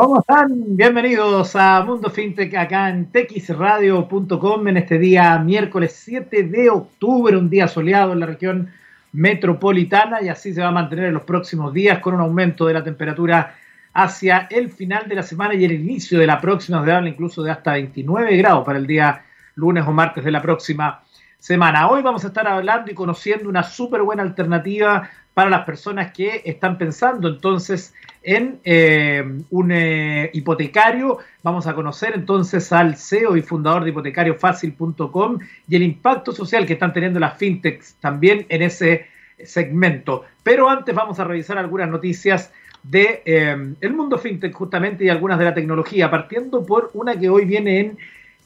¿Cómo están? Bienvenidos a Mundo FinTech acá en texradio.com en este día miércoles 7 de octubre, un día soleado en la región metropolitana y así se va a mantener en los próximos días con un aumento de la temperatura hacia el final de la semana y el inicio de la próxima, se habla incluso de hasta 29 grados para el día lunes o martes de la próxima semana. Hoy vamos a estar hablando y conociendo una súper buena alternativa para las personas que están pensando entonces en eh, un eh, hipotecario. Vamos a conocer entonces al CEO y fundador de hipotecariofacil.com y el impacto social que están teniendo las fintechs también en ese segmento. Pero antes vamos a revisar algunas noticias de eh, el mundo fintech justamente y algunas de la tecnología, partiendo por una que hoy viene en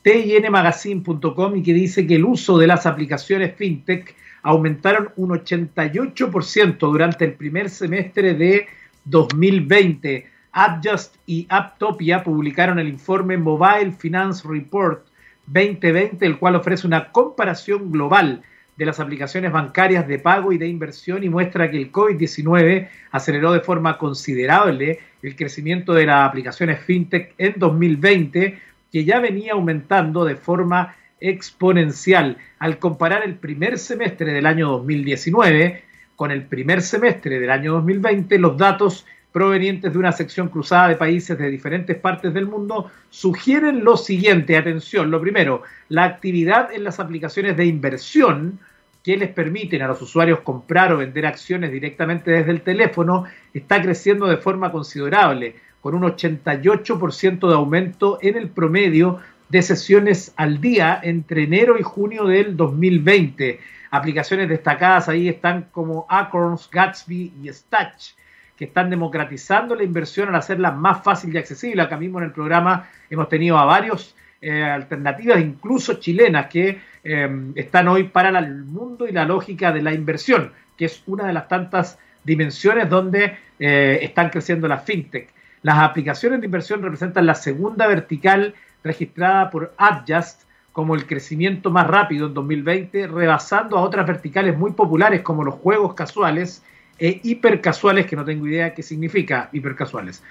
tinmagazine.com y que dice que el uso de las aplicaciones fintech aumentaron un 88% durante el primer semestre de 2020. Adjust y Apptopia publicaron el informe Mobile Finance Report 2020, el cual ofrece una comparación global de las aplicaciones bancarias de pago y de inversión y muestra que el COVID-19 aceleró de forma considerable el crecimiento de las aplicaciones fintech en 2020, que ya venía aumentando de forma exponencial. Al comparar el primer semestre del año 2019 con el primer semestre del año 2020, los datos provenientes de una sección cruzada de países de diferentes partes del mundo sugieren lo siguiente, atención, lo primero, la actividad en las aplicaciones de inversión que les permiten a los usuarios comprar o vender acciones directamente desde el teléfono está creciendo de forma considerable, con un 88% de aumento en el promedio de sesiones al día entre enero y junio del 2020. Aplicaciones destacadas ahí están como Acorns, Gatsby y Statch que están democratizando la inversión al hacerla más fácil y accesible. Acá mismo en el programa hemos tenido a varios eh, alternativas, incluso chilenas, que eh, están hoy para el mundo y la lógica de la inversión, que es una de las tantas dimensiones donde eh, están creciendo las fintech. Las aplicaciones de inversión representan la segunda vertical registrada por Adjust como el crecimiento más rápido en 2020, rebasando a otras verticales muy populares como los juegos casuales e hipercasuales, que no tengo idea qué significa hipercasuales.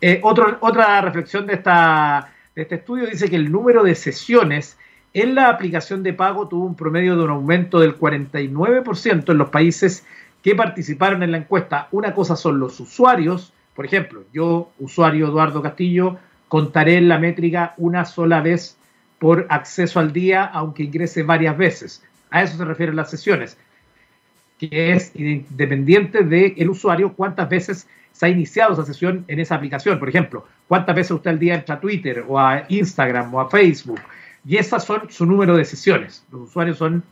Eh, otra reflexión de, esta, de este estudio dice que el número de sesiones en la aplicación de pago tuvo un promedio de un aumento del 49% en los países que participaron en la encuesta. Una cosa son los usuarios, por ejemplo, yo, usuario Eduardo Castillo, contaré la métrica una sola vez por acceso al día, aunque ingrese varias veces. A eso se refieren las sesiones que es independiente del usuario cuántas veces se ha iniciado esa sesión en esa aplicación. Por ejemplo, cuántas veces usted al día entra a Twitter o a Instagram o a Facebook. Y esas son su número de sesiones. Los usuarios son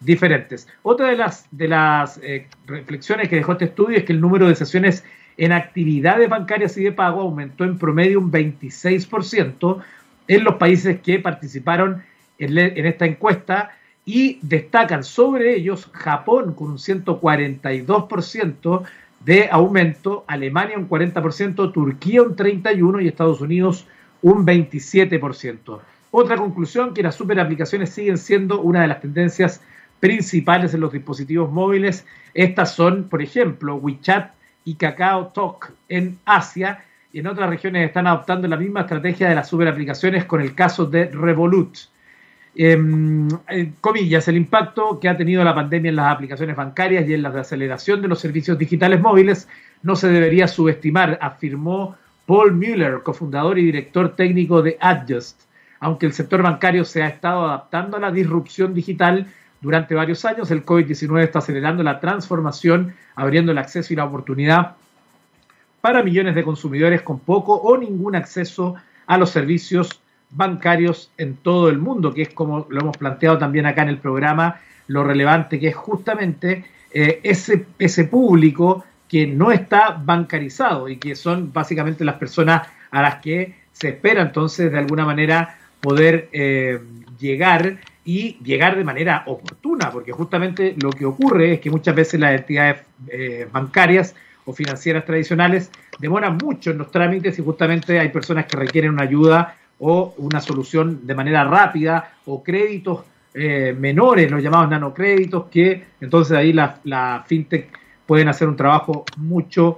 diferentes. Otra de las, de las eh, reflexiones que dejó este estudio es que el número de sesiones en actividades bancarias y de pago aumentó en promedio un 26% en los países que participaron en, esta encuesta y destacan sobre ellos Japón con un 142% de aumento, Alemania un 40%, Turquía un 31% y Estados Unidos un 27%. Otra conclusión, que las super aplicaciones siguen siendo una de las tendencias principales en los dispositivos móviles. Estas son, por ejemplo, WeChat y Kakao Talk en Asia y en otras regiones están adoptando la misma estrategia de las super aplicaciones con el caso de Revolut. Em, comillas, el impacto que ha tenido la pandemia en las aplicaciones bancarias y en la aceleración de los servicios digitales móviles no se debería subestimar, afirmó Paul Mueller, cofundador y director técnico de Adjust. Aunque el sector bancario se ha estado adaptando a la disrupción digital durante varios años, el COVID-19 está acelerando la transformación, abriendo el acceso y la oportunidad para millones de consumidores con poco o ningún acceso a los servicios bancarios en todo el mundo, que es como lo hemos planteado también acá en el programa, lo relevante que es justamente eh, ese, ese público que no está bancarizado y que son básicamente las personas a las que se espera entonces de alguna manera poder eh, llegar y llegar de manera oportuna, porque justamente lo que ocurre es que muchas veces las entidades eh, bancarias o financieras tradicionales demoran mucho en los trámites y justamente hay personas que requieren una ayuda o una solución de manera rápida o créditos eh, menores, los llamados nanocréditos, que entonces ahí la, la, fintech pueden hacer un trabajo mucho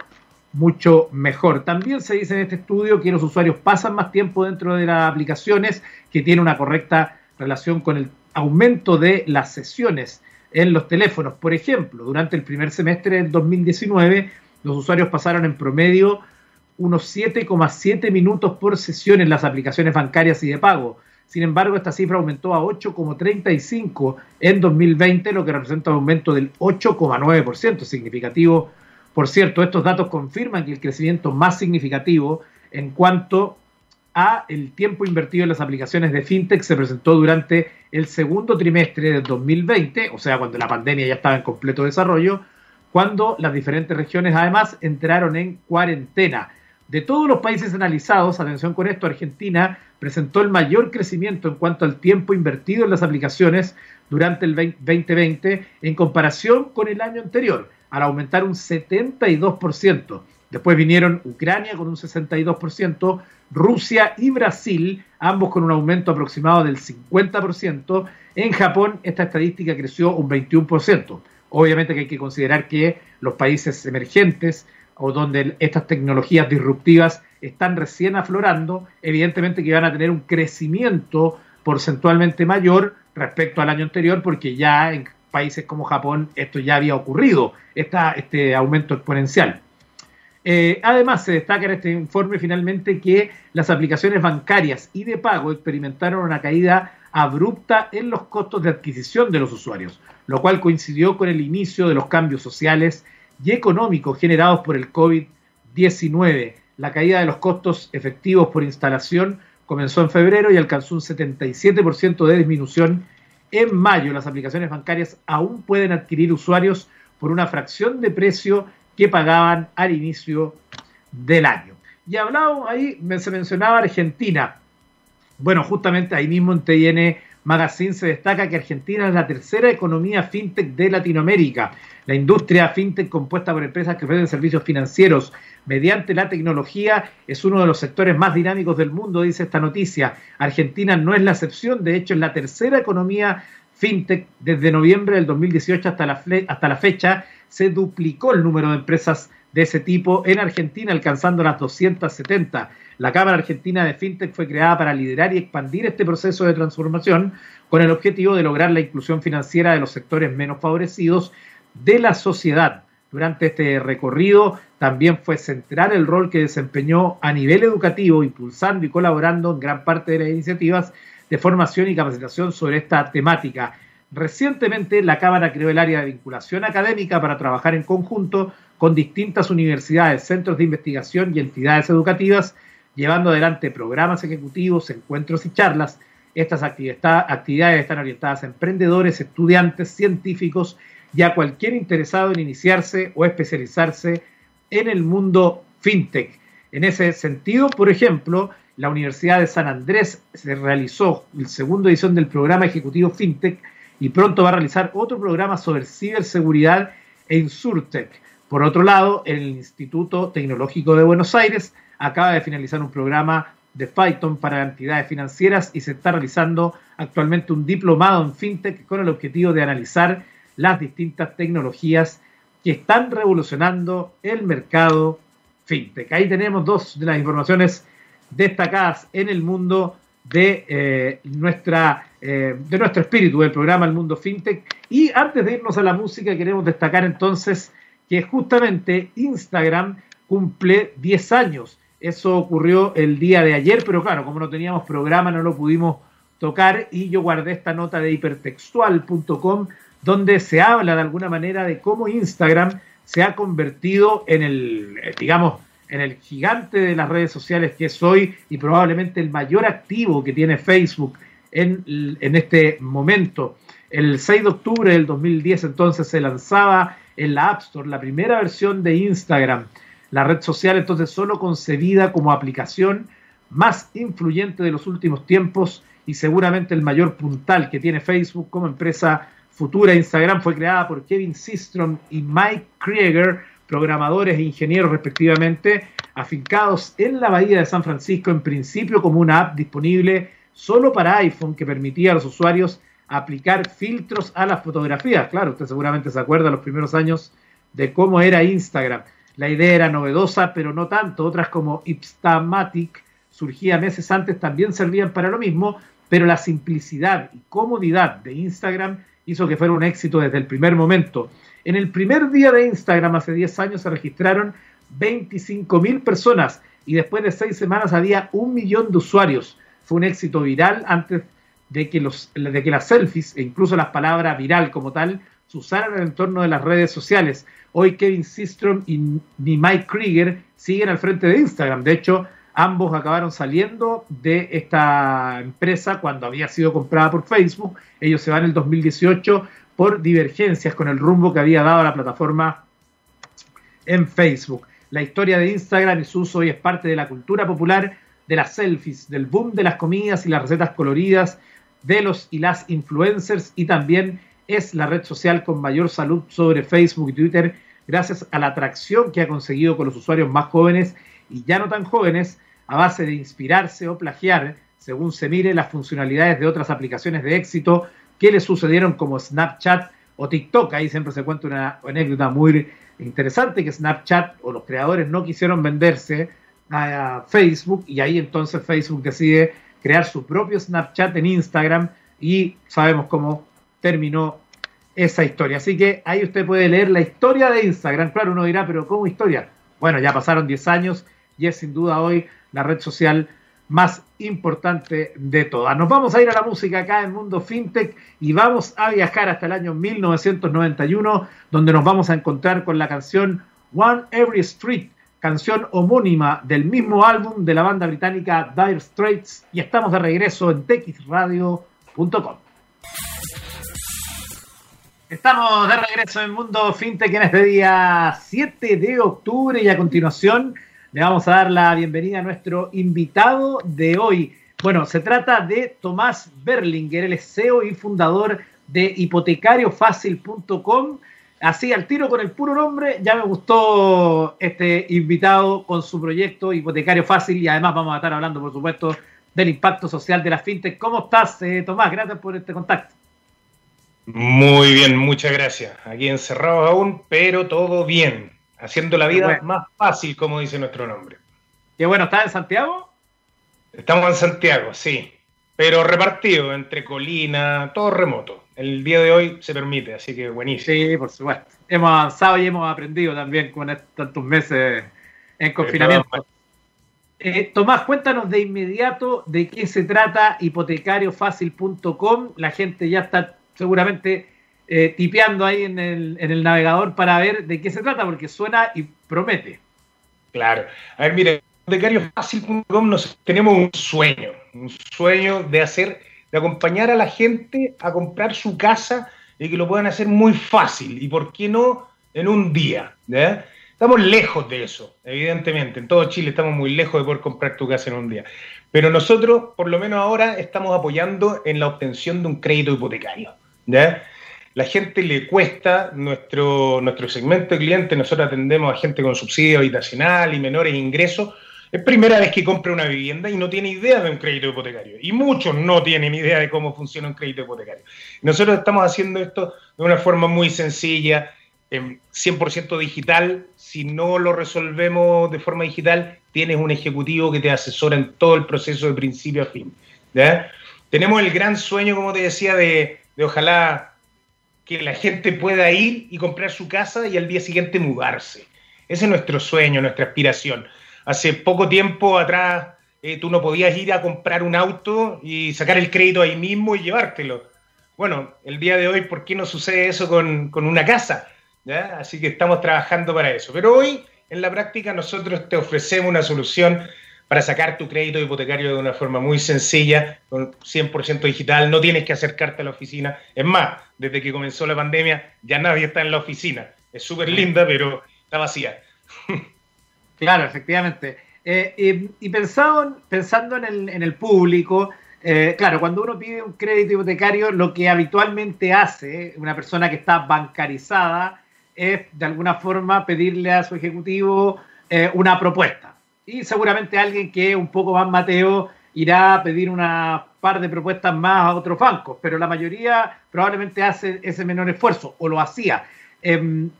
mucho mejor. También se dice en este estudio que los usuarios pasan más tiempo dentro de las aplicaciones, que tiene una correcta relación con el aumento de las sesiones en los teléfonos. Por ejemplo, durante el primer semestre del 2019, los usuarios pasaron en promedio unos 7,7 minutos por sesión en las aplicaciones bancarias y de pago. Sin embargo, esta cifra aumentó a 8,35 en 2020, lo que representa un aumento del 8,9%, significativo. Por cierto, estos datos confirman que el crecimiento más significativo en cuanto a el tiempo invertido en las aplicaciones de fintech se presentó durante el segundo trimestre del 2020, o sea, cuando la pandemia ya estaba en completo desarrollo, cuando las diferentes regiones además entraron en cuarentena. De todos los países analizados, atención con esto, Argentina presentó el mayor crecimiento en cuanto al tiempo invertido en las aplicaciones durante el 2020 en comparación con el año anterior, al aumentar un 72%. Después vinieron Ucrania con un 62%, Rusia y Brasil, ambos con un aumento aproximado del 50%. En Japón esta estadística creció un 21%. Obviamente que hay que considerar que los países emergentes o donde estas tecnologías disruptivas están recién aflorando, evidentemente que van a tener un crecimiento porcentualmente mayor respecto al año anterior, porque ya en países como Japón esto ya había ocurrido, este aumento exponencial. Eh, además, se destaca en este informe finalmente que las aplicaciones bancarias y de pago experimentaron una caída abrupta en los costos de adquisición de los usuarios, lo cual coincidió con el inicio de los cambios sociales y económicos generados por el COVID-19. La caída de los costos efectivos por instalación comenzó en febrero y alcanzó un 77% de disminución en mayo. Las aplicaciones bancarias aún pueden adquirir usuarios por una fracción de precio que pagaban al inicio del año. Y hablado ahí, se mencionaba Argentina. Bueno, justamente ahí mismo en TN Magazine se destaca que Argentina es la tercera economía fintech de Latinoamérica. La industria fintech compuesta por empresas que ofrecen servicios financieros mediante la tecnología es uno de los sectores más dinámicos del mundo, dice esta noticia. Argentina no es la excepción, de hecho es la tercera economía fintech desde noviembre del 2018 hasta la, hasta la fecha. Se duplicó el número de empresas de ese tipo en Argentina, alcanzando las 270. La Cámara Argentina de FinTech fue creada para liderar y expandir este proceso de transformación con el objetivo de lograr la inclusión financiera de los sectores menos favorecidos de la sociedad. Durante este recorrido también fue central el rol que desempeñó a nivel educativo, impulsando y colaborando en gran parte de las iniciativas de formación y capacitación sobre esta temática. Recientemente, la Cámara creó el área de vinculación académica para trabajar en conjunto con distintas universidades, centros de investigación y entidades educativas, llevando adelante programas ejecutivos, encuentros y charlas. Estas actividades están orientadas a emprendedores, estudiantes, científicos y a cualquier interesado en iniciarse o especializarse en el mundo fintech. En ese sentido, por ejemplo, la Universidad de San Andrés se realizó la segunda edición del programa ejecutivo fintech y pronto va a realizar otro programa sobre ciberseguridad en Surtech. Por otro lado, el Instituto Tecnológico de Buenos Aires acaba de finalizar un programa de Python para entidades financieras y se está realizando actualmente un diplomado en FinTech con el objetivo de analizar las distintas tecnologías que están revolucionando el mercado FinTech. Ahí tenemos dos de las informaciones destacadas en el mundo de, eh, nuestra, eh, de nuestro espíritu del programa El Mundo FinTech. Y antes de irnos a la música, queremos destacar entonces que justamente Instagram cumple 10 años. Eso ocurrió el día de ayer, pero claro, como no teníamos programa, no lo pudimos tocar y yo guardé esta nota de hipertextual.com donde se habla de alguna manera de cómo Instagram se ha convertido en el, eh, digamos, en el gigante de las redes sociales que es hoy y probablemente el mayor activo que tiene Facebook en, en este momento. El 6 de octubre del 2010 entonces se lanzaba en la App Store, la primera versión de Instagram, la red social entonces solo concebida como aplicación más influyente de los últimos tiempos y seguramente el mayor puntal que tiene Facebook como empresa futura. Instagram fue creada por Kevin Systrom y Mike Krieger, programadores e ingenieros respectivamente, afincados en la bahía de San Francisco, en principio como una app disponible solo para iPhone que permitía a los usuarios aplicar filtros a las fotografías. Claro, usted seguramente se acuerda los primeros años de cómo era Instagram. La idea era novedosa, pero no tanto. Otras como Ipstamatic, surgía meses antes, también servían para lo mismo, pero la simplicidad y comodidad de Instagram hizo que fuera un éxito desde el primer momento. En el primer día de Instagram, hace 10 años, se registraron 25 mil personas y después de seis semanas había un millón de usuarios. Fue un éxito viral antes de que, los, de que las selfies e incluso las palabras viral como tal se usaran en el entorno de las redes sociales. Hoy Kevin Systrom y Mike Krieger siguen al frente de Instagram. De hecho, ambos acabaron saliendo de esta empresa cuando había sido comprada por Facebook. Ellos se van en el 2018 por divergencias con el rumbo que había dado la plataforma en Facebook. La historia de Instagram y su uso hoy es parte de la cultura popular, de las selfies, del boom de las comidas y las recetas coloridas, de los y las influencers y también es la red social con mayor salud sobre Facebook y Twitter gracias a la atracción que ha conseguido con los usuarios más jóvenes y ya no tan jóvenes a base de inspirarse o plagiar, según se mire, las funcionalidades de otras aplicaciones de éxito que le sucedieron como Snapchat o TikTok. Ahí siempre se cuenta una anécdota muy interesante que Snapchat o los creadores no quisieron venderse a Facebook y ahí entonces Facebook decide crear su propio Snapchat en Instagram y sabemos cómo terminó esa historia. Así que ahí usted puede leer la historia de Instagram. Claro, uno dirá, pero ¿cómo historia? Bueno, ya pasaron 10 años y es sin duda hoy la red social más importante de todas. Nos vamos a ir a la música acá en Mundo FinTech y vamos a viajar hasta el año 1991, donde nos vamos a encontrar con la canción One Every Street, canción homónima del mismo álbum de la banda británica Dire Straits, y estamos de regreso en texradio.com. Estamos de regreso en Mundo FinTech en este día 7 de octubre y a continuación le vamos a dar la bienvenida a nuestro invitado de hoy. Bueno, se trata de Tomás Berlinger, el CEO y fundador de hipotecariofácil.com. Así al tiro con el puro nombre, ya me gustó este invitado con su proyecto Hipotecario Fácil y además vamos a estar hablando, por supuesto, del impacto social de la fintech. ¿Cómo estás, eh, Tomás? Gracias por este contacto. Muy bien, muchas gracias. Aquí encerrados aún, pero todo bien haciendo la vida más fácil, como dice nuestro nombre. Qué bueno, ¿estás en Santiago? Estamos en Santiago, sí, pero repartido entre colina, todo remoto. El día de hoy se permite, así que buenísimo. Sí, por supuesto. Hemos avanzado y hemos aprendido también con tantos meses en confinamiento. Eh, Tomás, cuéntanos de inmediato de qué se trata hipotecariofácil.com. La gente ya está seguramente eh, tipeando ahí en el, en el navegador para ver de qué se trata, porque suena y promete. Claro. A ver, mire, hipotecariofácil.com nos tenemos un sueño, un sueño de hacer, de acompañar a la gente a comprar su casa y que lo puedan hacer muy fácil y por qué no en un día. Estamos lejos de eso, evidentemente. En todo Chile estamos muy lejos de poder comprar tu casa en un día. Pero nosotros, por lo menos ahora, estamos apoyando en la obtención de un crédito hipotecario. ¿ya? La gente le cuesta nuestro, nuestro segmento de clientes, nosotros atendemos a gente con subsidio habitacional y menores ingresos, es primera vez que compra una vivienda y no tiene idea de un crédito hipotecario. Y muchos no tienen idea de cómo funciona un crédito hipotecario. Nosotros estamos haciendo esto de una forma muy sencilla, 100% digital. Si no lo resolvemos de forma digital, tienes un ejecutivo que te asesora en todo el proceso de principio a fin. Tenemos el gran sueño, como te decía, de, de ojalá que la gente pueda ir y comprar su casa y al día siguiente mudarse. Ese es nuestro sueño, nuestra aspiración. Hace poco tiempo atrás eh, tú no podías ir a comprar un auto y sacar el crédito ahí mismo y llevártelo. Bueno, el día de hoy, ¿por qué no sucede eso con, una casa? Así que estamos trabajando para eso. Pero hoy, en la práctica, nosotros te ofrecemos una solución para sacar tu crédito hipotecario de una forma muy sencilla, con 100% digital, no tienes que acercarte a la oficina. Es más, desde que comenzó la pandemia ya nadie está en la oficina. Es súper linda, pero está vacía. Claro, efectivamente. Eh, y, pensando, pensando en, el, público, eh, claro, cuando uno pide un crédito hipotecario, lo que habitualmente hace una persona que está bancarizada es de alguna forma pedirle a su ejecutivo eh, una propuesta y seguramente alguien que es un poco más mateo irá a pedir una par de propuestas más a otros bancos, pero la mayoría probablemente hace ese menor esfuerzo o lo hacía. Em,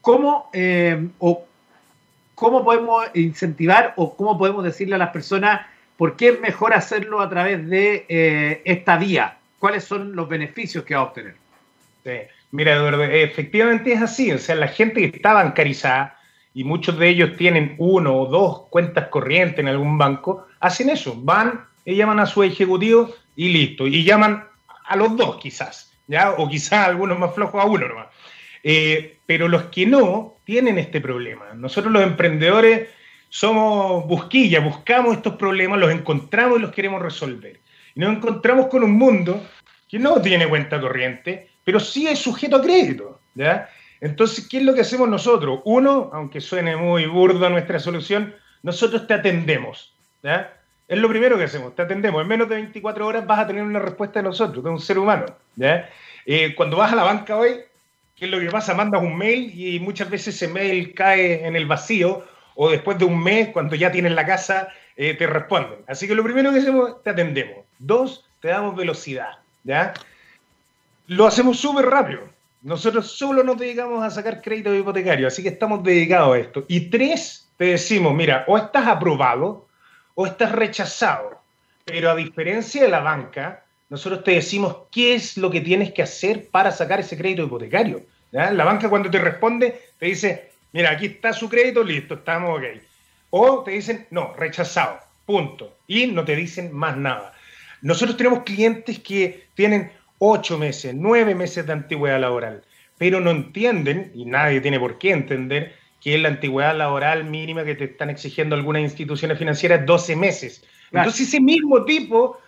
¿Cómo em, o ¿cómo podemos incentivar o cómo podemos decirle a las personas por qué es mejor hacerlo a través de eh, esta vía? ¿Cuáles son los beneficios que va a obtener? Sí. Mira, Eduardo, efectivamente es así. O sea, la gente que está bancarizada, y muchos de ellos tienen uno o dos cuentas corrientes en algún banco, hacen eso. Van y llaman a su ejecutivo y listo. Y llaman a los dos quizás, ¿ya? O quizás algunos más flojos a uno nomás. Eh, pero los que no tienen este problema. Nosotros los emprendedores somos busquillas, buscamos estos problemas, los encontramos y los queremos resolver. Y nos encontramos con un mundo que no tiene cuenta corriente, pero sí es sujeto a crédito. ¿ya? Entonces, ¿qué es lo que hacemos nosotros? Uno, aunque suene muy burdo nuestra solución, nosotros te atendemos. ¿ya? Es lo primero que hacemos, te atendemos. En menos de 24 horas vas a tener una respuesta de nosotros, de un ser humano. ¿ya? Eh, cuando vas a la banca hoy, ¿qué es lo que pasa? Mandas un mail y muchas veces ese mail cae en el vacío o después de un mes, cuando ya tienes la casa, eh, te responden. Así que lo primero que hacemos, te atendemos. Dos, te damos velocidad. ¿ya? Lo hacemos súper rápido. Nosotros solo nos dedicamos a sacar crédito hipotecario, así que estamos dedicados a esto. Y tres, te decimos, mira, o estás aprobado o estás rechazado. Pero a diferencia de la banca, nosotros te decimos qué es lo que tienes que hacer para sacar ese crédito hipotecario. La banca cuando te responde te dice, mira, aquí está su crédito, listo, estamos ok. O te dicen, no, rechazado, punto. Y no te dicen más nada. Nosotros tenemos clientes que tienen ocho meses, nueve meses de antigüedad laboral, pero no entienden, y nadie tiene por qué entender, que es la antigüedad laboral mínima que te están exigiendo algunas instituciones financieras 12 meses. Entonces ese mismo tipo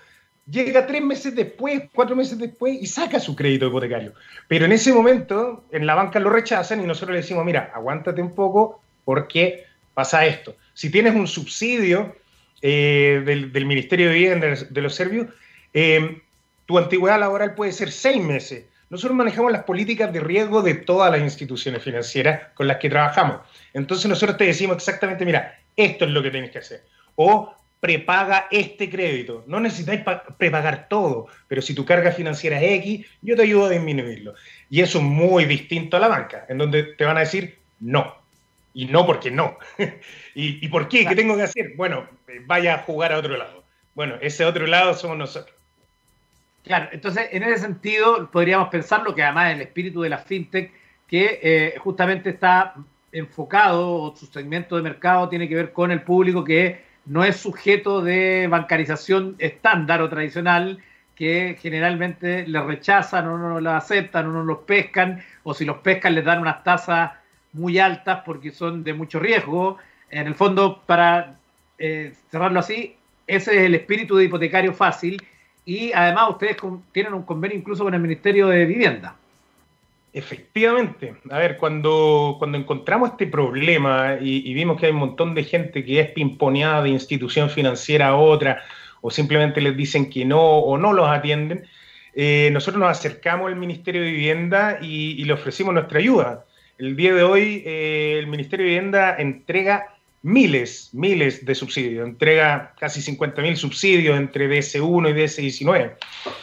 llega tres meses después, cuatro meses después y saca su crédito hipotecario. Pero en ese momento en la banca lo rechazan y nosotros le decimos, mira, aguántate un poco porque pasa esto. Si tienes un subsidio eh, del, Ministerio de Vivienda de los Serbios, eh, tu antigüedad laboral puede ser seis meses. Nosotros manejamos las políticas de riesgo de todas las instituciones financieras con las que trabajamos. Entonces nosotros te decimos exactamente, mira, esto es lo que tienes que hacer. O prepaga este crédito. No necesitáis prepagar todo, pero si tu carga financiera es X, yo te ayudo a disminuirlo. Y eso es muy distinto a la banca, en donde te van a decir no. Y no porque no. ¿Y, ¿Y, por qué? ¿Qué tengo que hacer? Bueno, vaya a jugar a otro lado. Bueno, ese otro lado somos nosotros. Claro, entonces en ese sentido podríamos pensar lo que además el espíritu de la fintech, que eh, justamente está enfocado, o su segmento de mercado tiene que ver con el público que no es sujeto de bancarización estándar o tradicional, que generalmente le rechazan o no lo aceptan o no los pescan, o si los pescan les dan unas tasas muy altas porque son de mucho riesgo. En el fondo, para eh, cerrarlo así, ese es el espíritu de hipotecario fácil y además ustedes tienen un convenio incluso con el Ministerio de Vivienda. Efectivamente. A ver, cuando, cuando encontramos este problema y, vimos que hay un montón de gente que es pimponeada de institución financiera a otra, o simplemente les dicen que no o no los atienden, eh, nosotros nos acercamos al Ministerio de Vivienda y, le ofrecimos nuestra ayuda. El día de hoy eh, el Ministerio de Vivienda entrega miles, miles de subsidios, entrega casi 50.000 subsidios entre DS1 y DS19.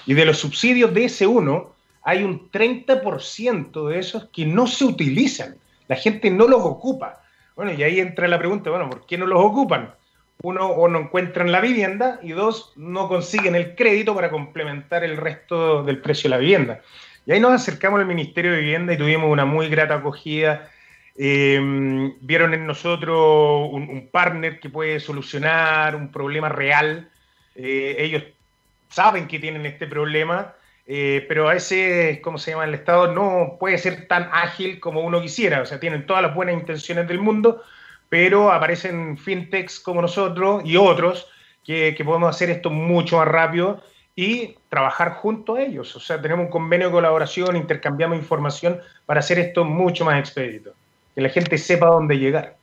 Y de los subsidios DS1 hay un 30% de esos que no se utilizan, la gente no los ocupa. Bueno, y ahí entra la pregunta, bueno, ¿por qué no los ocupan? Uno, o no encuentran la vivienda y dos, no consiguen el crédito para complementar el resto del precio de la vivienda. Y ahí nos acercamos al Ministerio de Vivienda y tuvimos una muy grata acogida eh, vieron en nosotros un, partner que puede solucionar un problema real. Eh, ellos saben que tienen este problema, eh, pero a veces, ¿cómo se llama? El Estado no puede ser tan ágil como uno quisiera. O sea, tienen todas las buenas intenciones del mundo, pero aparecen fintechs como nosotros y otros que, que podemos hacer esto mucho más rápido y trabajar junto a ellos. O sea, tenemos un convenio de colaboración, intercambiamos información para hacer esto mucho más expedito que la gente sepa dónde llegar.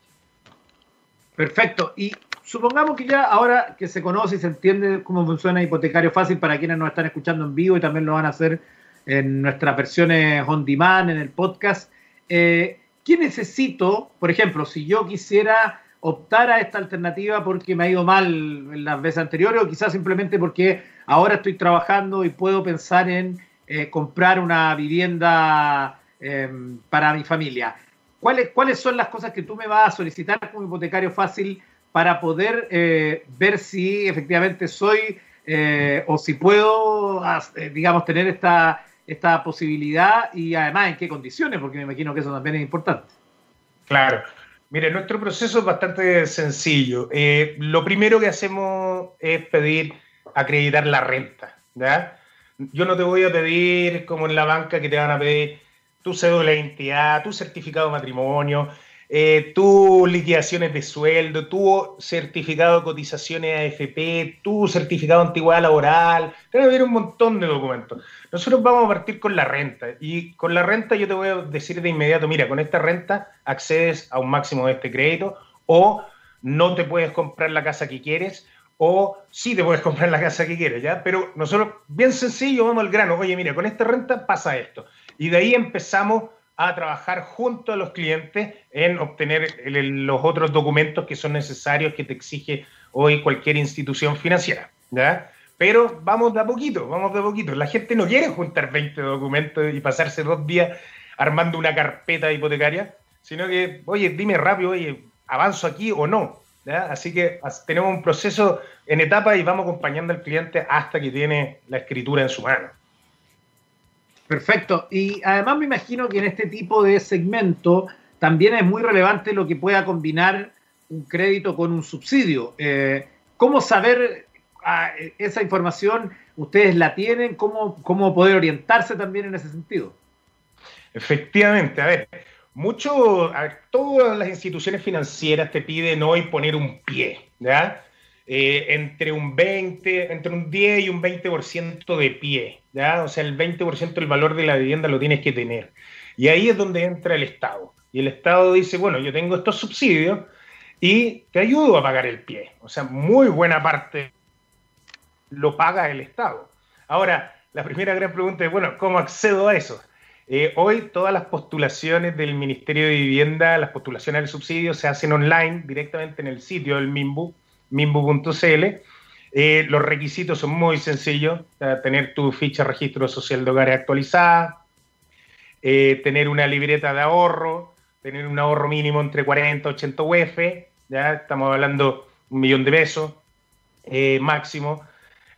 Perfecto. Y supongamos que ya ahora que se conoce y se entiende cómo funciona Hipotecario Fácil para quienes nos están escuchando en vivo y también lo van a hacer en nuestras versiones on demand, en el podcast, eh, ¿qué necesito? Por ejemplo, si yo quisiera optar a esta alternativa porque me ha ido mal en las veces anteriores o quizás simplemente porque ahora estoy trabajando y puedo pensar en eh, comprar una vivienda eh, para mi familia. ¿Cuáles, ¿cuáles son las cosas que tú me vas a solicitar como hipotecario fácil para poder eh, ver si efectivamente soy eh, o si puedo, digamos, tener esta, esta posibilidad y además en qué condiciones, porque me imagino que eso también es importante. Claro. Mire, nuestro proceso es bastante sencillo. lo primero que hacemos es pedir acreditar la renta. ¿ya? Yo no te voy a pedir, como en la banca, que te van a pedir tu cédula de identidad, tu certificado de matrimonio, eh, tu liquidaciones de sueldo, tu certificado de cotizaciones AFP, tu certificado de antigüedad laboral. Te van a un montón de documentos. Nosotros vamos a partir con la renta. Y con la renta yo te voy a decir de inmediato, mira, con esta renta accedes a un máximo de este crédito o no te puedes comprar la casa que quieres o sí te puedes comprar la casa que quieres, ¿ya? Pero nosotros, bien sencillo, vamos al grano. Oye, mira, con esta renta pasa esto. Y de ahí empezamos a trabajar junto a los clientes en obtener los otros documentos que son necesarios que te exige hoy cualquier institución financiera, ¿ya? Pero vamos de a poquito, vamos de a poquito. La gente no quiere juntar 20 documentos y pasarse dos días armando una carpeta hipotecaria, sino que, oye, dime rápido, oye, avanzo aquí o no. Así que tenemos un proceso en etapa y vamos acompañando al cliente hasta que tiene la escritura en su mano. Perfecto. Y además me imagino que en este tipo de segmento también es muy relevante lo que pueda combinar un crédito con un subsidio. Eh, ¿Cómo saber ah, esa información? ¿Ustedes la tienen? ¿Cómo, ¿Cómo poder orientarse también en ese sentido? Efectivamente, a ver, mucho, todas las instituciones financieras te piden hoy poner un pie, ¿ya? Eh, entre un 20, entre un 10 y un 20% de pie, ¿ya? O sea, el 20% del valor de la vivienda lo tienes que tener. Y ahí es donde entra el Estado. Y el Estado dice, bueno, yo tengo estos subsidios y te ayudo a pagar el pie. O sea, muy buena parte lo paga el Estado. Ahora, la primera gran pregunta es, bueno, ¿cómo accedo a eso? Eh, hoy todas las postulaciones del Ministerio de Vivienda, las postulaciones del subsidio se hacen online directamente en el sitio del MIMBU, mimbu.cl. Eh, los requisitos son muy sencillos, tener tu ficha de registro social de hogares actualizada, eh, tener una libreta de ahorro, tener un ahorro mínimo entre 40 y 80 UF, ya estamos hablando un millón de pesos máximo,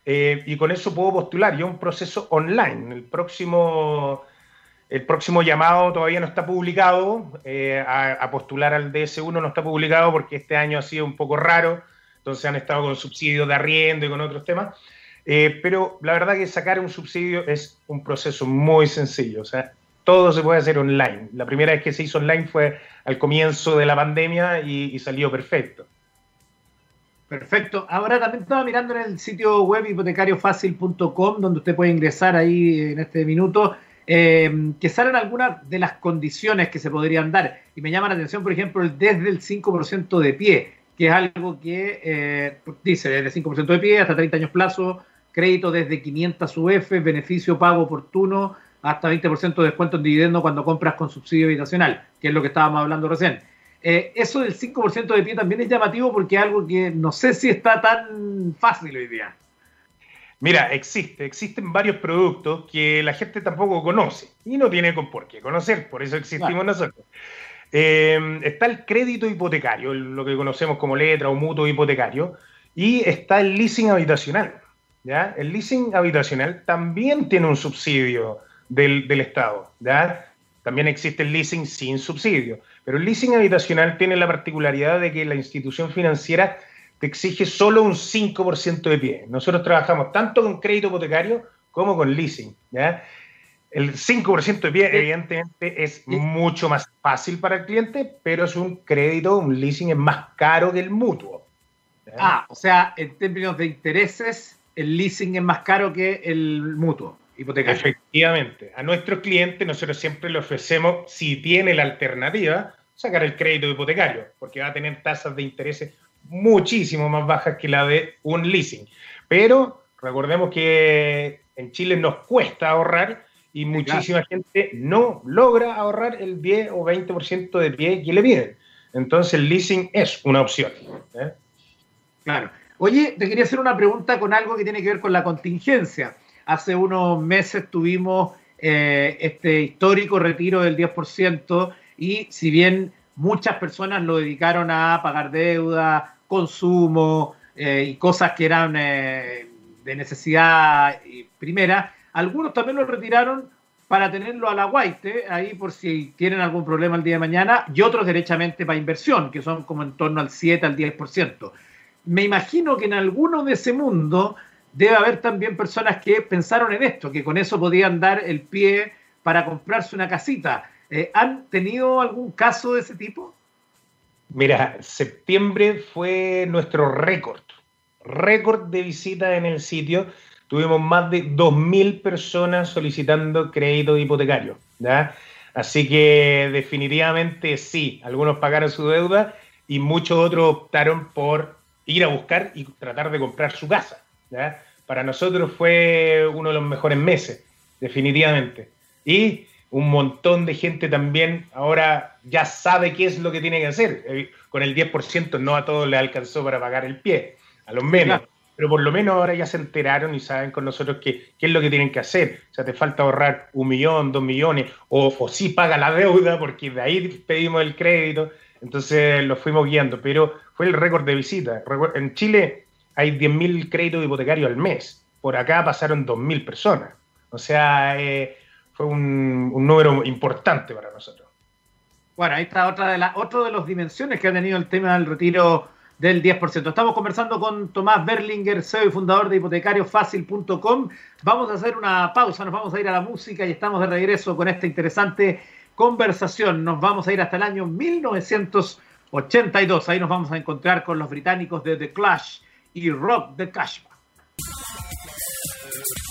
y con eso puedo postular. Yo un proceso online. El próximo el próximo llamado todavía no está publicado, eh, a, postular al DS1 no está publicado porque este año ha sido un poco raro, entonces han estado con subsidios de arriendo y con otros temas. Eh, pero la verdad que sacar un subsidio es un proceso muy sencillo, o sea, todo se puede hacer online. La primera vez que se hizo online fue al comienzo de la pandemia y, salió perfecto. Perfecto. Ahora también estaba mirando en el sitio web hipotecariofacil.com, donde usted puede ingresar ahí en este minuto eh, que salen algunas de las condiciones que se podrían dar. Y me llama la atención, por ejemplo, el desde el 5% de pie, que es algo que eh, dice desde 5% de pie hasta 30 años plazo, crédito desde 500 UF, beneficio pago oportuno, hasta 20% de descuento en dividendo cuando compras con subsidio habitacional, que es lo que estábamos hablando recién. Eh, eso del 5% de pie también es llamativo porque es algo que no sé si está tan fácil hoy día. Mira, existe, existen varios productos que la gente tampoco conoce y no tiene por qué conocer, por eso existimos nosotros. Eh, está el crédito hipotecario, lo que conocemos como letra o mutuo hipotecario, y está el leasing habitacional. El leasing habitacional también tiene un subsidio del, del Estado. ¿ya? También existe el leasing sin subsidio, pero el leasing habitacional tiene la particularidad de que la institución financiera te exige solo un 5% de pie. Nosotros trabajamos tanto con crédito hipotecario como con leasing. ¿ya? El 5% de pie, evidentemente, es mucho más fácil para el cliente, pero es un crédito, un leasing es más caro que el mutuo. Ah, o sea, en términos de intereses, el leasing es más caro que el mutuo hipotecario. Efectivamente. A nuestros clientes nosotros siempre le ofrecemos, si tiene la alternativa, sacar el crédito hipotecario, porque va a tener tasas de intereses muchísimo más bajas que la de un leasing. Pero recordemos que en Chile nos cuesta ahorrar y muchísima gente no logra ahorrar el 10 o 20% de pie que le piden. Entonces el leasing es una opción. ¿eh? Claro. Oye, te quería hacer una pregunta con algo que tiene que ver con la contingencia. Hace unos meses tuvimos eh, este histórico retiro del 10% y si bien muchas personas lo dedicaron a pagar deuda, consumo eh, y cosas que eran de necesidad primera, algunos también lo retiraron para tenerlo a la guaite, ahí por si tienen algún problema el día de mañana, y otros derechamente para inversión, que son como en torno al 7 al 10%. Me imagino que en alguno de ese mundo debe haber también personas que pensaron en esto, que con eso podían dar el pie para comprarse una casita. Eh, ¿Han tenido algún caso de ese tipo? Mira, septiembre fue nuestro récord, récord de visita en el sitio tuvimos más de 2.000 personas solicitando crédito hipotecario. ¿ya? Así que definitivamente sí, algunos pagaron su deuda y muchos otros optaron por ir a buscar y tratar de comprar su casa. ¿ya? Para nosotros fue uno de los mejores meses, definitivamente. Y un montón de gente también ahora ya sabe qué es lo que tiene que hacer. Eh, con el 10% no a todos les alcanzó para pagar el pie, a los menos pero por lo menos ahora ya se enteraron y saben con nosotros qué, es lo que tienen que hacer. O sea, te falta ahorrar un millón, dos millones, o, o sí paga la deuda, porque de ahí pedimos el crédito. Entonces lo fuimos guiando, pero fue el récord de visita. En Chile hay 10.000 créditos hipotecarios al mes. Por acá pasaron 2.000 personas. O sea, eh, fue un, un, número importante para nosotros. Bueno, ahí está otra de las otro de las dimensiones que ha tenido el tema del retiro del 10%. Estamos conversando con Tomás Berlinger, CEO y fundador de hipotecariofacil.com. Vamos a hacer una pausa, nos vamos a ir a la música y estamos de regreso con esta interesante conversación. Nos vamos a ir hasta el año 1982. Ahí nos vamos a encontrar con los británicos de The Clash y Rock the Cashman.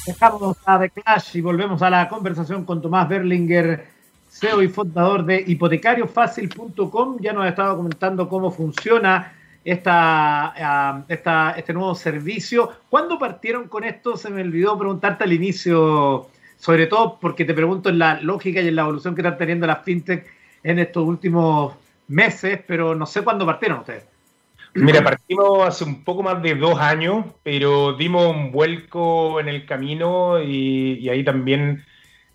Dejamos a The Clash y volvemos a la conversación con Tomás Berlinger, CEO y fundador de hipotecariofacil.com. Ya nos ha estado comentando cómo funciona esta, esta, este nuevo servicio. ¿Cuándo partieron con esto? Se me olvidó preguntarte al inicio, sobre todo porque te pregunto en la lógica y en la evolución que están teniendo las fintech en estos últimos meses, pero no sé cuándo partieron ustedes. Mira, partimos hace un poco más de dos años, pero dimos un vuelco en el camino y, ahí también,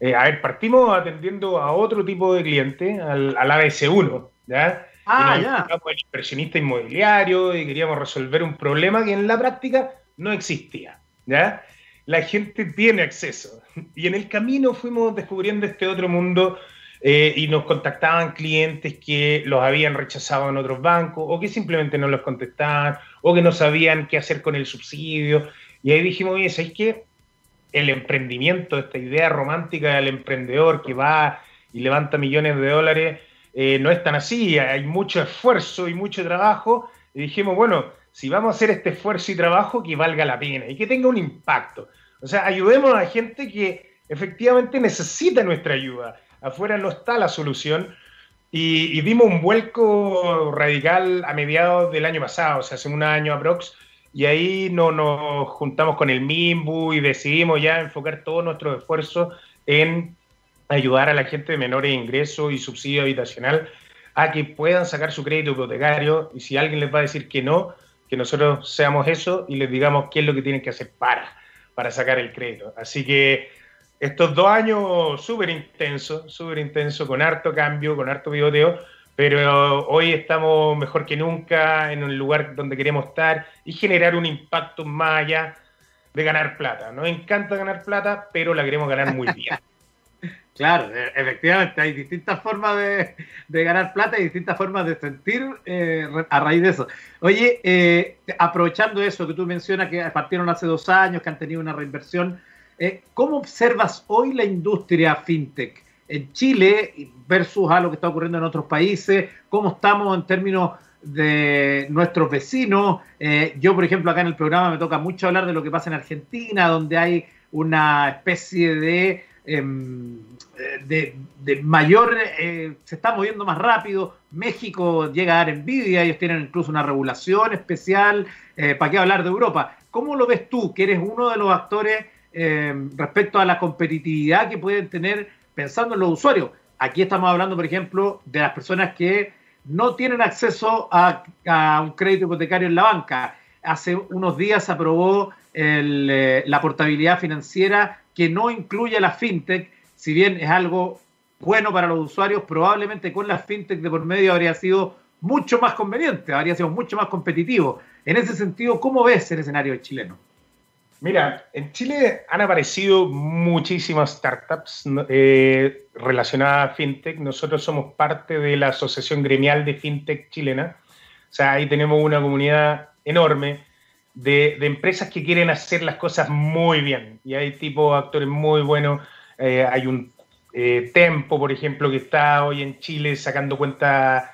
eh, a ver, partimos atendiendo a otro tipo de cliente, al, al ABS1, ¿ya? Ah, ya. el inversionista inmobiliario y queríamos resolver un problema que en la práctica no existía. ¿ya? La gente tiene acceso. Y en el camino fuimos descubriendo este otro mundo eh, y nos contactaban clientes que los habían rechazado en otros bancos o que simplemente no los contestaban o que no sabían qué hacer con el subsidio. Y ahí dijimos, oye, ¿sabes qué? El emprendimiento, esta idea romántica del emprendedor que va y levanta millones de dólares, eh, no es tan así, hay mucho esfuerzo y mucho trabajo, y dijimos, bueno, si vamos a hacer este esfuerzo y trabajo, que valga la pena y que tenga un impacto. O sea, ayudemos a gente que efectivamente necesita nuestra ayuda. Afuera no está la solución. Y, dimos un vuelco radical a mediados del año pasado, o sea, hace un año aprox, y ahí no, nos juntamos con el MIMBU y decidimos ya enfocar todo nuestro esfuerzo en ayudar a la gente de menores ingresos y subsidio habitacional a que puedan sacar su crédito hipotecario y si alguien les va a decir que no, que nosotros seamos eso y les digamos qué es lo que tienen que hacer para, para sacar el crédito. Así que estos dos años súper intensos, súper intensos, con harto cambio, con harto bigoteo, pero hoy estamos mejor que nunca en un lugar donde queremos estar y generar un impacto más allá de ganar plata. Nos encanta ganar plata, pero la queremos ganar muy bien. Claro, e, efectivamente, hay distintas formas de, ganar plata y distintas formas de sentir eh, a raíz de eso. Oye, eh, aprovechando eso que tú mencionas, que partieron hace dos años, que han tenido una reinversión, eh, ¿cómo observas hoy la industria fintech en Chile versus a lo que está ocurriendo en otros países? ¿Cómo estamos en términos de nuestros vecinos? yo, por ejemplo, acá en el programa me toca mucho hablar de lo que pasa en Argentina, donde hay una especie de Em, de, mayor, eh, se está moviendo más rápido. México llega a dar envidia, ellos tienen incluso una regulación especial. Eh, ¿Para qué hablar de Europa? ¿Cómo lo ves tú, que eres uno de los actores em, respecto a la competitividad que pueden tener pensando en los usuarios? Aquí estamos hablando, por ejemplo, de las personas que no tienen acceso a, un crédito hipotecario en la banca. Hace unos días se aprobó eh, la portabilidad financiera que no incluye la fintech, si bien es algo bueno para los usuarios, probablemente con las fintech de por medio habría sido mucho más conveniente, habría sido mucho más competitivo. En ese sentido, ¿cómo ves el escenario chileno? Mira, en Chile han aparecido muchísimas startups eh, relacionadas a fintech. Nosotros somos parte de la Asociación Gremial de Fintech Chilena. O sea, ahí tenemos una comunidad enorme de, empresas que quieren hacer las cosas muy bien. Y hay tipo actores muy buenos. Eh, hay un eh, Tempo, por ejemplo, que está hoy en Chile sacando cuenta,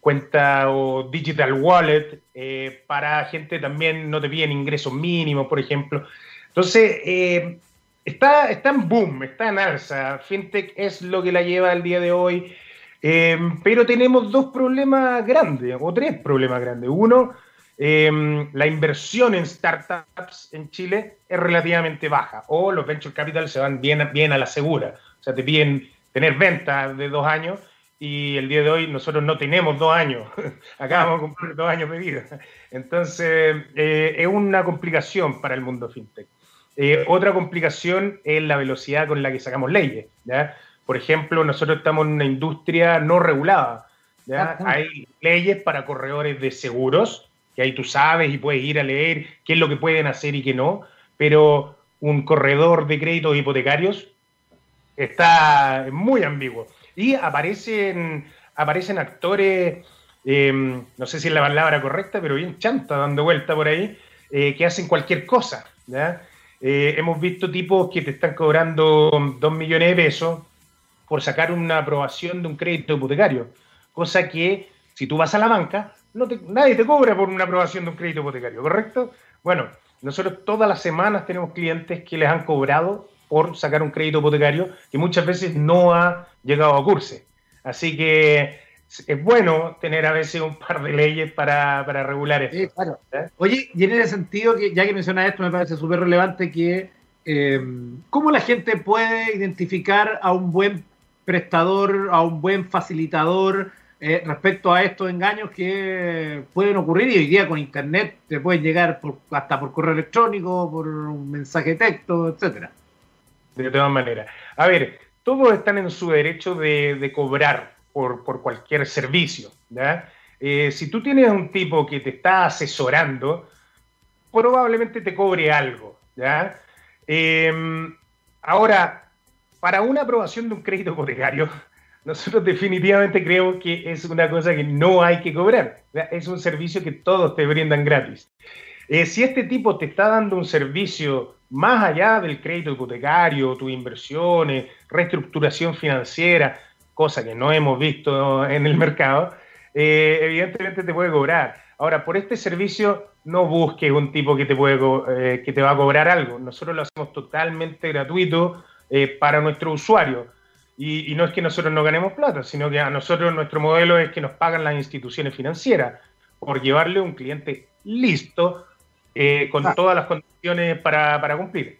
cuenta o digital wallet eh, para gente también no te piden ingresos mínimos, por ejemplo. Entonces, está, está en boom, está en alza. FinTech es lo que la lleva al día de hoy. pero tenemos dos problemas grandes, o tres problemas grandes. Uno, Em, la inversión en startups en Chile es relativamente baja o los venture capital se van bien, bien a la segura. O sea, te piden tener ventas de dos años y el día de hoy nosotros no tenemos dos años. Acabamos de cumplir dos años de vida. Entonces, eh, es una complicación para el mundo fintech. Eh, otra complicación es la velocidad con la que sacamos leyes. Por ejemplo, nosotros estamos en una industria no regulada. Hay leyes para corredores de seguros que ahí tú sabes y puedes ir a leer qué es lo que pueden hacer y qué no, pero un corredor de créditos hipotecarios está muy ambiguo. Y aparecen, aparecen actores, em, no sé si es la palabra correcta, pero bien chanta dando vuelta por ahí, eh, que hacen cualquier cosa. Eh, hemos visto tipos que te están cobrando dos millones de pesos por sacar una aprobación de un crédito hipotecario, cosa que si tú vas a la banca, nadie te cobra por una aprobación de un crédito hipotecario, ¿correcto? Bueno, nosotros todas las semanas tenemos clientes que les han cobrado por sacar un crédito hipotecario que muchas veces no ha llegado a curse. Así que es bueno tener a veces un par de leyes para, regular esto. Sí, claro. ¿Eh? Oye, y en ese sentido, que ya que mencionas esto, me parece súper relevante que eh, cómo la gente puede identificar a un buen prestador, a un buen facilitador, eh, respecto a estos engaños que pueden ocurrir y hoy día con internet te pueden llegar hasta por correo electrónico, por un mensaje de texto, etcétera. De todas maneras. A ver, todos están en su derecho de, cobrar por, cualquier servicio. Eh, si tú tienes un tipo que te está asesorando, probablemente te cobre algo. Em, ahora, para una aprobación de un crédito hipotecario, nosotros definitivamente creemos que es una cosa que no hay que cobrar. Es un servicio que todos te brindan gratis. Eh, si este tipo te está dando un servicio más allá del crédito hipotecario, tus inversiones, reestructuración financiera, cosa que no hemos visto en el mercado, eh, evidentemente te puede cobrar. Ahora, por este servicio no busques un tipo que te, puede, eh, que te va a cobrar algo. Nosotros lo hacemos totalmente gratuito para nuestro usuario y, no es que nosotros no ganemos plata, sino que a nosotros nuestro modelo es que nos pagan las instituciones financieras por llevarle un cliente listo eh, con ah. todas las condiciones para, cumplir.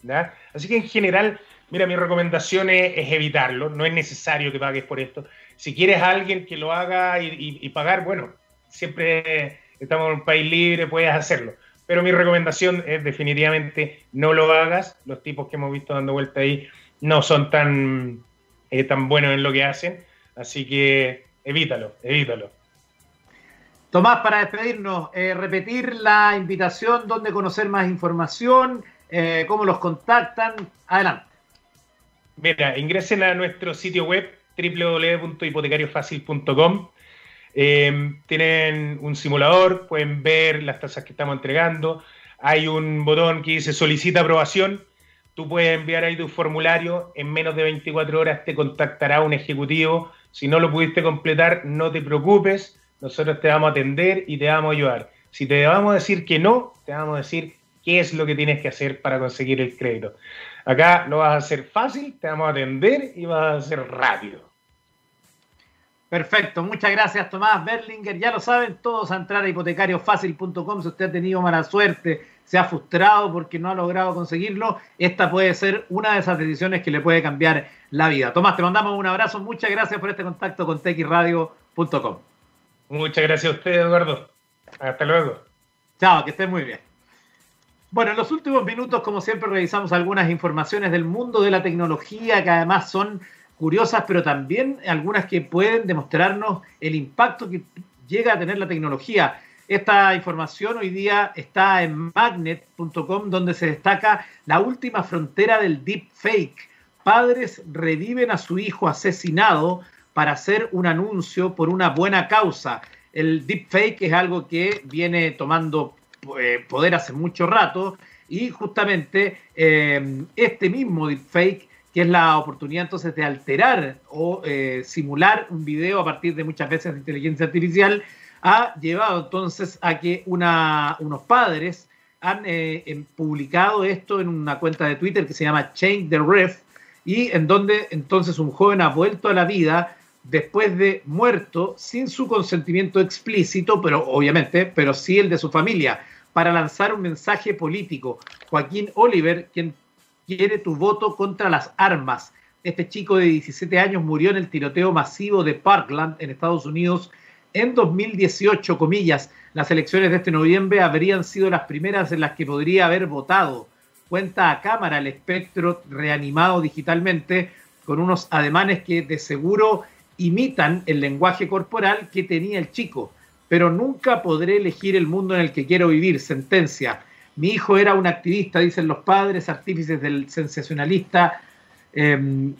Así que en general, mira, mi recomendación es, evitarlo, no es necesario que pagues por esto. Si quieres a alguien que lo haga y, pagar, bueno, siempre estamos en un país libre, puedes hacerlo. Pero mi recomendación es definitivamente no lo hagas. Los tipos que hemos visto dando vuelta ahí no son tan tan buenos en lo que hacen, así que evítalo, evítalo. Tomás, para despedirnos, eh, repetir la invitación, dónde conocer más información, eh, cómo los contactan. Adelante. Mira, ingresen a nuestro sitio web www.hipotecariofacil.com. Eh, tienen un simulador, pueden ver las tasas que estamos entregando. Hay un botón que dice solicita aprobación Tú puedes enviar ahí tu formulario, en menos de 24 horas te contactará un ejecutivo. Si no lo pudiste completar, no te preocupes, nosotros te vamos a atender y te vamos a ayudar. Si te vamos a decir que no, te vamos a decir qué es lo que tienes que hacer para conseguir el crédito. Acá lo vas a hacer fácil, te vamos a atender y vas a hacer rápido. Perfecto, muchas gracias Tomás Berlinger. Ya lo saben todos a entrar a hipotecariofacil.com si usted ha tenido mala suerte se ha frustrado porque no ha logrado conseguirlo, esta puede ser una de esas decisiones que le puede cambiar la vida. Tomás, te mandamos un abrazo, muchas gracias por este contacto con texradio.com. Muchas gracias a usted, Eduardo. Hasta luego. Chao, que estés muy bien. Bueno, en los últimos minutos, como siempre, revisamos algunas informaciones del mundo de la tecnología que además son curiosas, pero también algunas que pueden demostrarnos el impacto que llega a tener la tecnología. Esta información hoy día está en magnet.com, donde se destaca la última frontera del deepfake. Padres reviven a su hijo asesinado para hacer un anuncio por una buena causa. El deepfake es algo que viene tomando eh, poder hace mucho rato y justamente eh, este mismo deepfake, que es la oportunidad entonces de alterar o eh, simular un video a partir de muchas veces de inteligencia artificial, ha llevado entonces a que una, unos padres han publicado esto en una cuenta de Twitter que se llama Change the Ref y en donde entonces un joven ha vuelto a la vida después de muerto sin su consentimiento explícito, pero obviamente, pero sí el de su familia, para lanzar un mensaje político. Joaquín Oliver, quien quiere tu voto contra las armas. Este chico de 17 años murió en el tiroteo masivo de Parkland en Estados Unidos en 2018, comillas. Las elecciones de este noviembre habrían sido las primeras en las que podría haber votado. Cuenta a cámara el espectro reanimado digitalmente con unos ademanes que de seguro imitan el lenguaje corporal que tenía el chico, pero nunca podré elegir el mundo en el que quiero vivir. Sentencia. Mi hijo era un activista, dicen los padres, artífices del sensacionalista eh,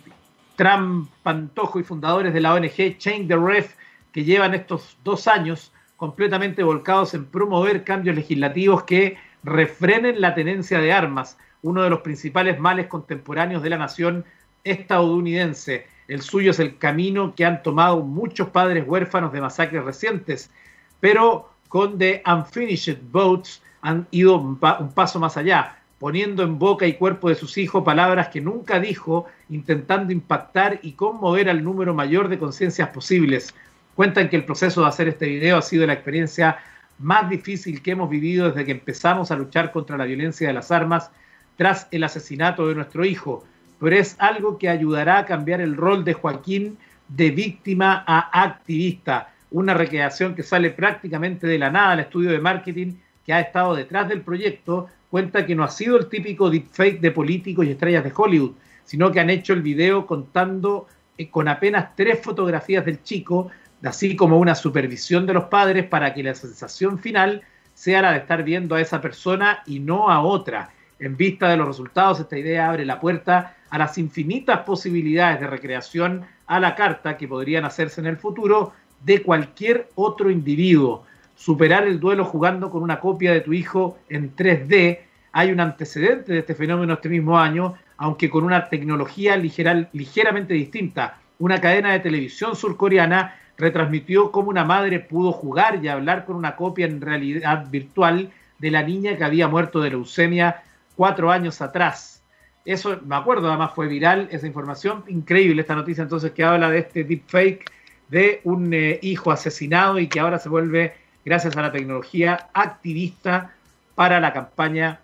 Trump Pantojo y fundadores de la ONG Change the Ref, que llevan estos dos años completamente volcados en promover cambios legislativos que refrenen la tenencia de armas, uno de los principales males contemporáneos de la nación estadounidense. El suyo es el camino que han tomado muchos padres huérfanos de masacres recientes, pero con The Unfinished Boats han ido un, paso más allá, poniendo en boca y cuerpo de sus hijos palabras que nunca dijo, intentando impactar y conmover al número mayor de conciencias posibles. Cuentan que el proceso de hacer este video ha sido la experiencia más difícil que hemos vivido desde que empezamos a luchar contra la violencia de las armas tras el asesinato de nuestro hijo pero es algo que ayudará a cambiar el rol de Joaquín de víctima a activista. Una recreación que sale prácticamente de la nada. El estudio de marketing que ha estado detrás del proyecto cuenta que no ha sido el típico deepfake de políticos y estrellas de Hollywood, sino que han hecho el video contando eh, con apenas tres fotografías del chico, así como una supervisión de los padres para que la sensación final sea la de estar viendo a esa persona y no a otra. En vista de los resultados, esta idea abre la puerta a las infinitas posibilidades de recreación a la carta que podrían hacerse en el futuro de cualquier otro individuo. Superar el duelo jugando con una copia de tu hijo en 3D. Hay un antecedente de este fenómeno este mismo año, aunque con una tecnología ligeramente distinta. Una cadena de televisión surcoreana retransmitió cómo una madre pudo jugar y hablar con una copia en realidad virtual de la niña que había muerto de leucemia cuatro años atrás. Eso, me acuerdo, además fue viral esa información. Increíble esta noticia entonces que habla de este deepfake de un eh, hijo asesinado y que ahora se vuelve, gracias a la tecnología, activista para la campaña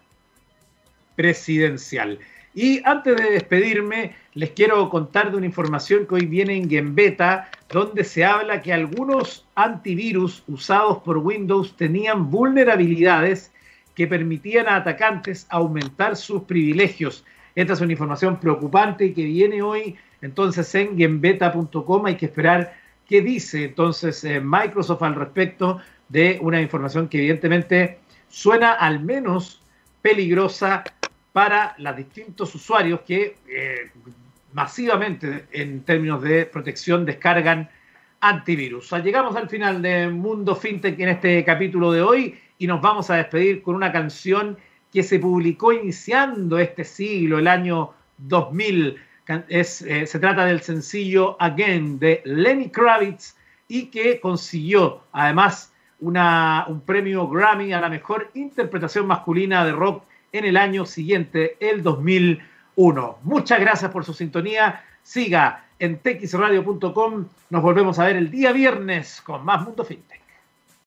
presidencial. Y antes de despedirme, les quiero contar de una información que hoy viene en Gembeta, donde se habla que algunos antivirus usados por Windows tenían vulnerabilidades que permitían a atacantes aumentar sus privilegios. Esta es una información preocupante y que viene hoy entonces en genbeta.com. Hay que esperar qué dice entonces eh, Microsoft al respecto de una información que evidentemente suena al menos peligrosa para los distintos usuarios que eh, masivamente en términos de protección descargan antivirus. llegamos al final de Mundo FinTech en este capítulo de hoy y nos vamos a despedir con una canción que se publicó iniciando este siglo, el año 2000. Es, eh, se trata del sencillo Again de Lenny Kravitz y que consiguió además una, un premio Grammy a la mejor interpretación masculina de rock en el año siguiente, el 2001. Muchas gracias por su sintonía. Siga en texradio.com. Nos volvemos a ver el día viernes con más Mundo FinTech.